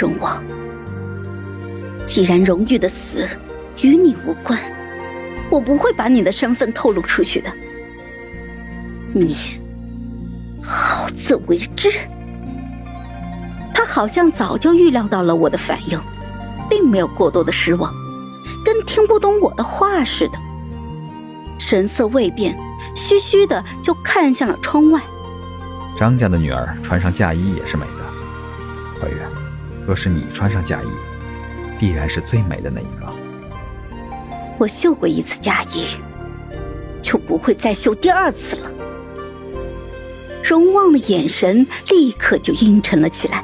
荣王。既然荣誉的死与你无关，我不会把你的身份透露出去的。你好自为之。他好像早就预料到了我的反应，并没有过多的失望，跟听不懂我的话似的，神色未变，虚虚的就看向了窗外。张家的女儿穿上嫁衣也是美的，怀远，若是你穿上嫁衣，必然是最美的那一个。我绣过一次嫁衣，就不会再绣第二次了。荣望的眼神立刻就阴沉了起来。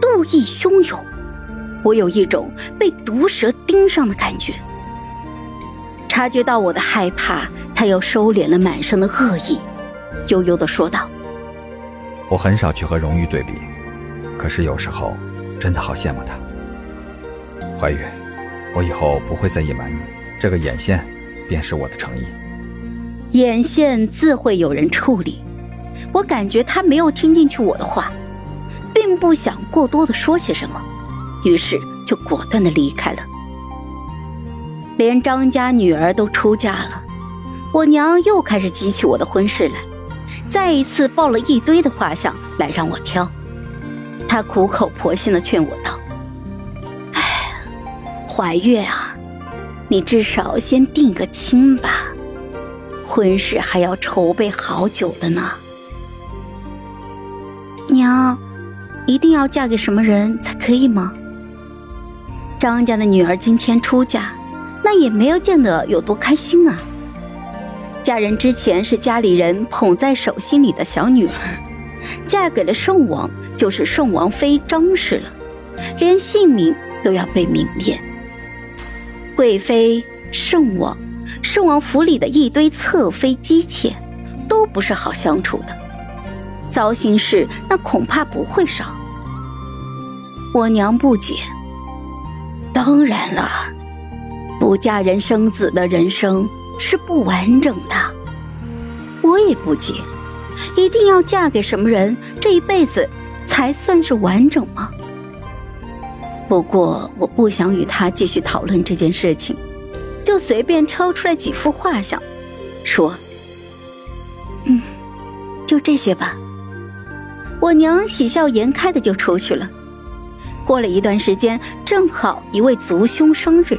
怒意汹涌，我有一种被毒蛇盯上的感觉。察觉到我的害怕，他又收敛了满身的恶意，悠悠的说道：“我很少去和荣誉对比，可是有时候真的好羡慕他。怀玉，我以后不会再隐瞒你，这个眼线便是我的诚意。眼线自会有人处理。我感觉他没有听进去我的话。”并不想过多的说些什么，于是就果断的离开了。连张家女儿都出嫁了，我娘又开始激起我的婚事来，再一次抱了一堆的画像来让我挑。她苦口婆心的劝我道：“哎，怀月啊，你至少先定个亲吧，婚事还要筹备好久的呢。”娘。一定要嫁给什么人才可以吗？张家的女儿今天出嫁，那也没有见得有多开心啊。嫁人之前是家里人捧在手心里的小女儿，嫁给了圣王就是圣王妃张氏了，连姓名都要被泯灭。贵妃、圣王、圣王府里的一堆侧妃姬妾，都不是好相处的。糟心事那恐怕不会少。我娘不解。当然了，不嫁人生子的人生是不完整的。我也不解，一定要嫁给什么人，这一辈子才算是完整吗？不过我不想与他继续讨论这件事情，就随便挑出来几幅画像，说：“嗯，就这些吧。”我娘喜笑颜开的就出去了。过了一段时间，正好一位族兄生日，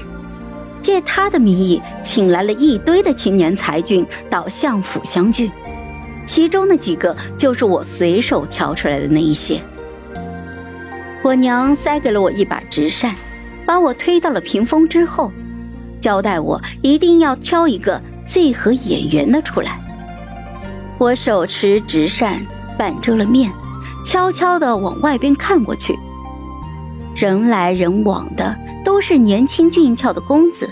借他的名义请来了一堆的青年才俊到相府相聚，其中的几个就是我随手挑出来的那一些。我娘塞给了我一把直扇，把我推到了屏风之后，交代我一定要挑一个最合眼缘的出来。我手持直扇，半遮了面。悄悄地往外边看过去，人来人往的都是年轻俊俏的公子，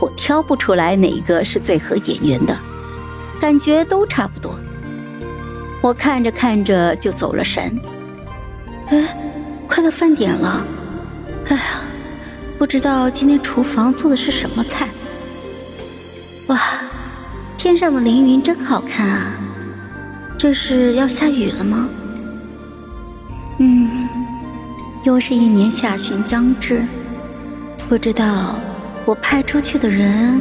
我挑不出来哪个是最合眼缘的，感觉都差不多。我看着看着就走了神。哎，快到饭点了，哎呀，不知道今天厨房做的是什么菜。哇，天上的凌云真好看啊，这是要下雨了吗？嗯，又是一年下旬将至，不知道我派出去的人。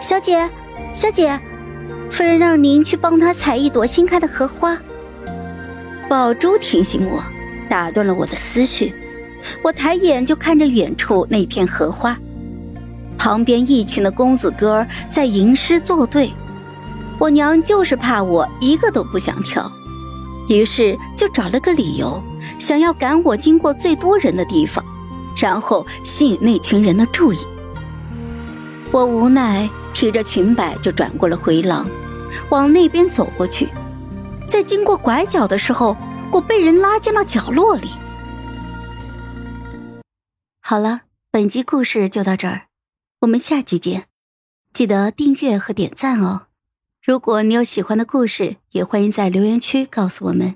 小姐，小姐，夫人让您去帮她采一朵新开的荷花。宝珠提醒我，打断了我的思绪。我抬眼就看着远处那片荷花，旁边一群的公子哥在吟诗作对。我娘就是怕我一个都不想跳。于是就找了个理由，想要赶我经过最多人的地方，然后吸引那群人的注意。我无奈提着裙摆就转过了回廊，往那边走过去。在经过拐角的时候，我被人拉进了角落里。好了，本集故事就到这儿，我们下集见，记得订阅和点赞哦。如果你有喜欢的故事，也欢迎在留言区告诉我们。